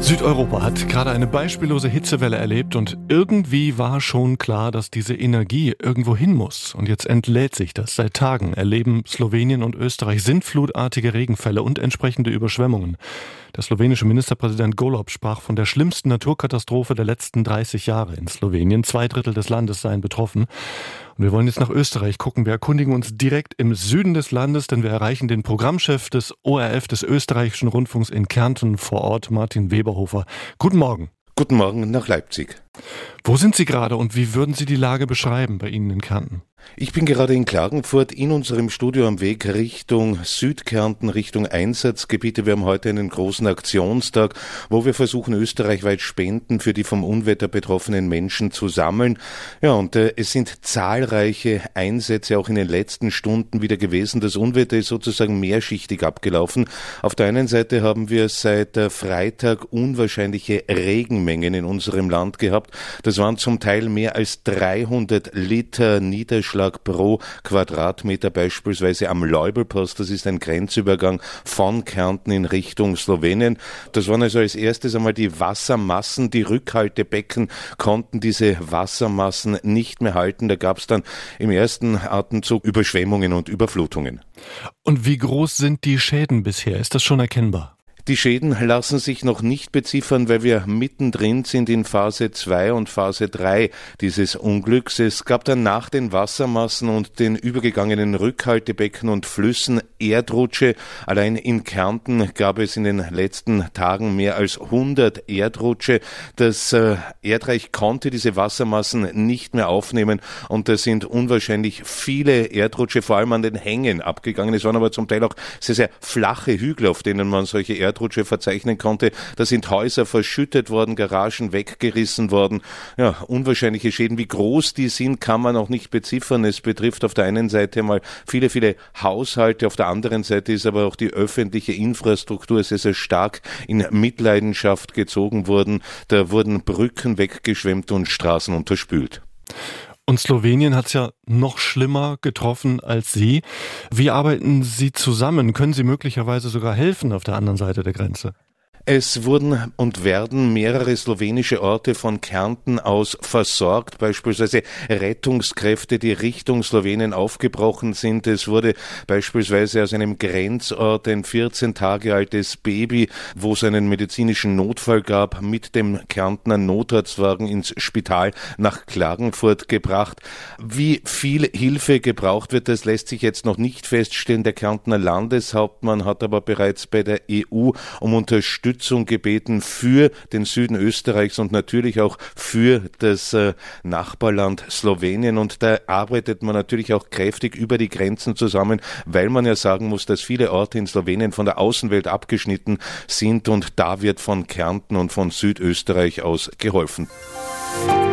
Südeuropa hat gerade eine beispiellose Hitzewelle erlebt und irgendwie war schon klar, dass diese Energie irgendwo hin muss. Und jetzt entlädt sich das. Seit Tagen erleben Slowenien und Österreich sintflutartige Regenfälle und entsprechende Überschwemmungen. Der slowenische Ministerpräsident Golob sprach von der schlimmsten Naturkatastrophe der letzten 30 Jahre in Slowenien. Zwei Drittel des Landes seien betroffen. Wir wollen jetzt nach Österreich gucken. Wir erkundigen uns direkt im Süden des Landes, denn wir erreichen den Programmchef des ORF des österreichischen Rundfunks in Kärnten vor Ort, Martin Weberhofer. Guten Morgen. Guten Morgen nach Leipzig. Wo sind Sie gerade und wie würden Sie die Lage beschreiben bei Ihnen in Kärnten? Ich bin gerade in Klagenfurt in unserem Studio am Weg Richtung Südkärnten, Richtung Einsatzgebiete. Wir haben heute einen großen Aktionstag, wo wir versuchen, österreichweit Spenden für die vom Unwetter betroffenen Menschen zu sammeln. Ja, und äh, es sind zahlreiche Einsätze auch in den letzten Stunden wieder gewesen. Das Unwetter ist sozusagen mehrschichtig abgelaufen. Auf der einen Seite haben wir seit äh, Freitag unwahrscheinliche Regenmengen in unserem Land gehabt. Das waren zum Teil mehr als 300 Liter Niederschlag Niederschlag pro Quadratmeter beispielsweise am Leubelpost. Das ist ein Grenzübergang von Kärnten in Richtung Slowenien. Das waren also als erstes einmal die Wassermassen. Die Rückhaltebecken konnten diese Wassermassen nicht mehr halten. Da gab es dann im ersten Atemzug Überschwemmungen und Überflutungen. Und wie groß sind die Schäden bisher? Ist das schon erkennbar? Die Schäden lassen sich noch nicht beziffern, weil wir mittendrin sind in Phase 2 und Phase 3 dieses Unglücks. Es gab dann nach den Wassermassen und den übergegangenen Rückhaltebecken und Flüssen Erdrutsche. Allein in Kärnten gab es in den letzten Tagen mehr als 100 Erdrutsche. Das äh, Erdreich konnte diese Wassermassen nicht mehr aufnehmen und da sind unwahrscheinlich viele Erdrutsche vor allem an den Hängen abgegangen. Es waren aber zum Teil auch sehr, sehr flache Hügel, auf denen man solche Erdrutsche Erdrutsche verzeichnen konnte. Da sind Häuser verschüttet worden, Garagen weggerissen worden. Ja, unwahrscheinliche Schäden. Wie groß die sind, kann man auch nicht beziffern. Es betrifft auf der einen Seite mal viele, viele Haushalte, auf der anderen Seite ist aber auch die öffentliche Infrastruktur sehr, sehr stark in Mitleidenschaft gezogen worden. Da wurden Brücken weggeschwemmt und Straßen unterspült. Und Slowenien hat es ja noch schlimmer getroffen als Sie. Wie arbeiten Sie zusammen? Können Sie möglicherweise sogar helfen auf der anderen Seite der Grenze? Es wurden und werden mehrere slowenische Orte von Kärnten aus versorgt, beispielsweise Rettungskräfte, die Richtung Slowenien aufgebrochen sind. Es wurde beispielsweise aus einem Grenzort ein 14 Tage altes Baby, wo es einen medizinischen Notfall gab, mit dem Kärntner Notarztwagen ins Spital nach Klagenfurt gebracht. Wie viel Hilfe gebraucht wird, das lässt sich jetzt noch nicht feststellen. Der Kärntner Landeshauptmann hat aber bereits bei der EU um Unterstützung Unterstützung gebeten für den Süden Österreichs und natürlich auch für das äh, Nachbarland Slowenien. Und da arbeitet man natürlich auch kräftig über die Grenzen zusammen, weil man ja sagen muss, dass viele Orte in Slowenien von der Außenwelt abgeschnitten sind und da wird von Kärnten und von Südösterreich aus geholfen. Musik